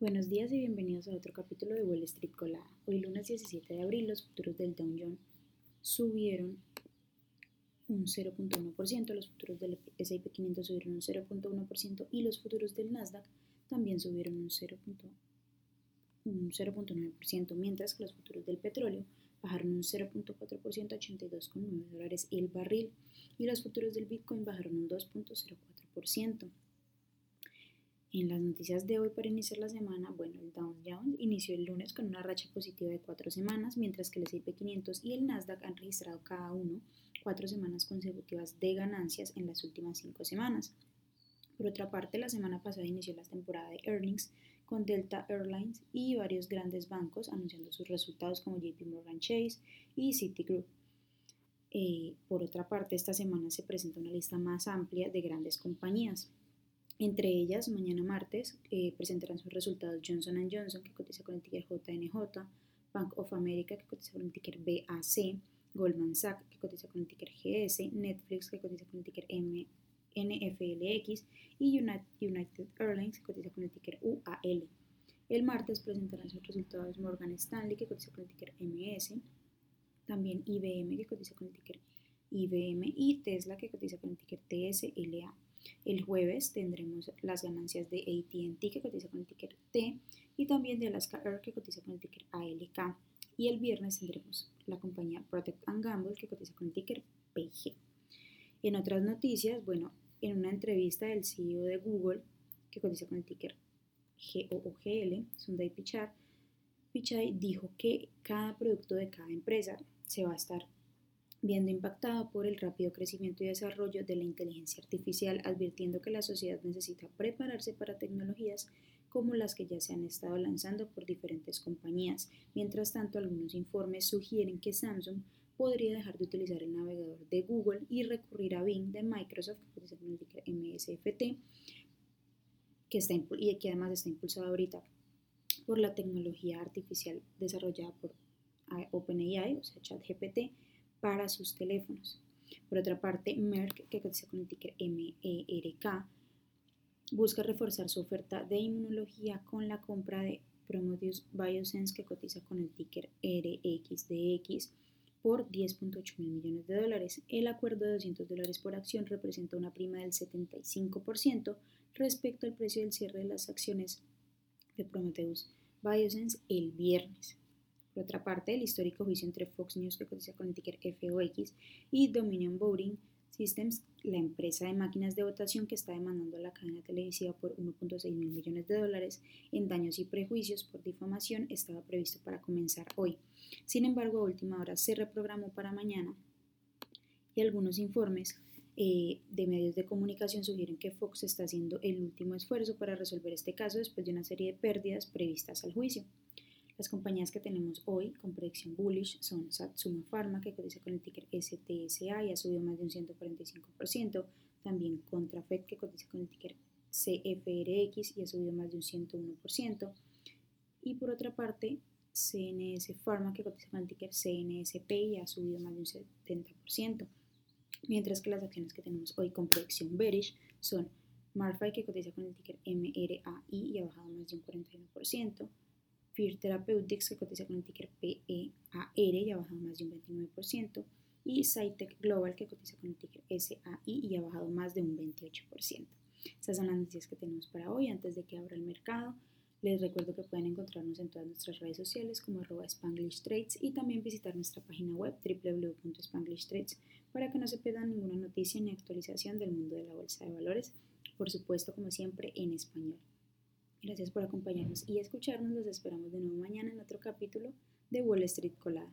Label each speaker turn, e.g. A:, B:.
A: Buenos días y bienvenidos a otro capítulo de Wall Street Colada. Hoy lunes 17 de abril los futuros del Dow Jones subieron un 0.1%, los futuros del S&P 500 subieron un 0.1% y los futuros del Nasdaq también subieron un 0.9%, mientras que los futuros del petróleo bajaron un 0.4% a 82,9 dólares el barril y los futuros del Bitcoin bajaron un 2.04%. En las noticias de hoy para iniciar la semana, bueno, el Dow Jones inició el lunes con una racha positiva de cuatro semanas, mientras que el S&P 500 y el Nasdaq han registrado cada uno cuatro semanas consecutivas de ganancias en las últimas cinco semanas. Por otra parte, la semana pasada inició la temporada de earnings con Delta Airlines y varios grandes bancos anunciando sus resultados como JP Morgan Chase y Citigroup. Eh, por otra parte, esta semana se presenta una lista más amplia de grandes compañías. Entre ellas, mañana martes eh, presentarán sus resultados Johnson Johnson, que cotiza con el ticker JNJ, Bank of America, que cotiza con el ticker BAC, Goldman Sachs, que cotiza con el ticker GS, Netflix, que cotiza con el ticker NFLX, y United Airlines, que cotiza con el ticker UAL. El martes presentarán sus resultados Morgan Stanley, que cotiza con el ticker MS, también IBM, que cotiza con el ticker IBM, y Tesla, que cotiza con el ticker TSLA. El jueves tendremos las ganancias de ATT que cotiza con el ticker T y también de Alaska Air que cotiza con el ticker ALK. Y el viernes tendremos la compañía Protect Gamble que cotiza con el ticker PG. En otras noticias, bueno, en una entrevista del CEO de Google que cotiza con el ticker GOOGL, Sundar Pichai, Pichai dijo que cada producto de cada empresa se va a estar viendo impactado por el rápido crecimiento y desarrollo de la inteligencia artificial, advirtiendo que la sociedad necesita prepararse para tecnologías como las que ya se han estado lanzando por diferentes compañías. Mientras tanto, algunos informes sugieren que Samsung podría dejar de utilizar el navegador de Google y recurrir a Bing de Microsoft, que MSFT, que está, y que además está impulsado ahorita por la tecnología artificial desarrollada por OpenAI, o sea, ChatGPT, para sus teléfonos. Por otra parte, Merck, que cotiza con el ticker MERK, busca reforzar su oferta de inmunología con la compra de Prometheus Biosense, que cotiza con el ticker RXDX por 10.8 mil millones de dólares. El acuerdo de 200 dólares por acción representa una prima del 75% respecto al precio del cierre de las acciones de Prometheus Biosense el viernes. Por otra parte, el histórico juicio entre Fox News, que cotiza con el ticker FOX, y Dominion Voting Systems, la empresa de máquinas de votación que está demandando a la cadena televisiva por 1.6 mil millones de dólares en daños y prejuicios por difamación, estaba previsto para comenzar hoy. Sin embargo, a última hora se reprogramó para mañana y algunos informes eh, de medios de comunicación sugieren que Fox está haciendo el último esfuerzo para resolver este caso después de una serie de pérdidas previstas al juicio. Las compañías que tenemos hoy con predicción bullish son Satsuma Pharma, que cotiza con el ticker STSA y ha subido más de un 145%. También Contrafed, que cotiza con el ticker CFRX y ha subido más de un 101%. Y por otra parte, CNS Pharma, que cotiza con el ticker CNSP y ha subido más de un 70%. Mientras que las acciones que tenemos hoy con predicción bearish son Marfai, que cotiza con el ticker MRAI y ha bajado más de un 41%. Fear Therapeutics, que cotiza con el ticker PEAR y ha bajado más de un 29%, y Cytec Global, que cotiza con el ticker SAI y ha bajado más de un 28%. Esas son las noticias que tenemos para hoy antes de que abra el mercado. Les recuerdo que pueden encontrarnos en todas nuestras redes sociales como arroba Spanglish Trades y también visitar nuestra página web www.spanglishtrades para que no se pierdan ninguna noticia ni actualización del mundo de la bolsa de valores, por supuesto como siempre en español. Gracias por acompañarnos y escucharnos. Los esperamos de nuevo mañana en otro capítulo de Wall Street Colada.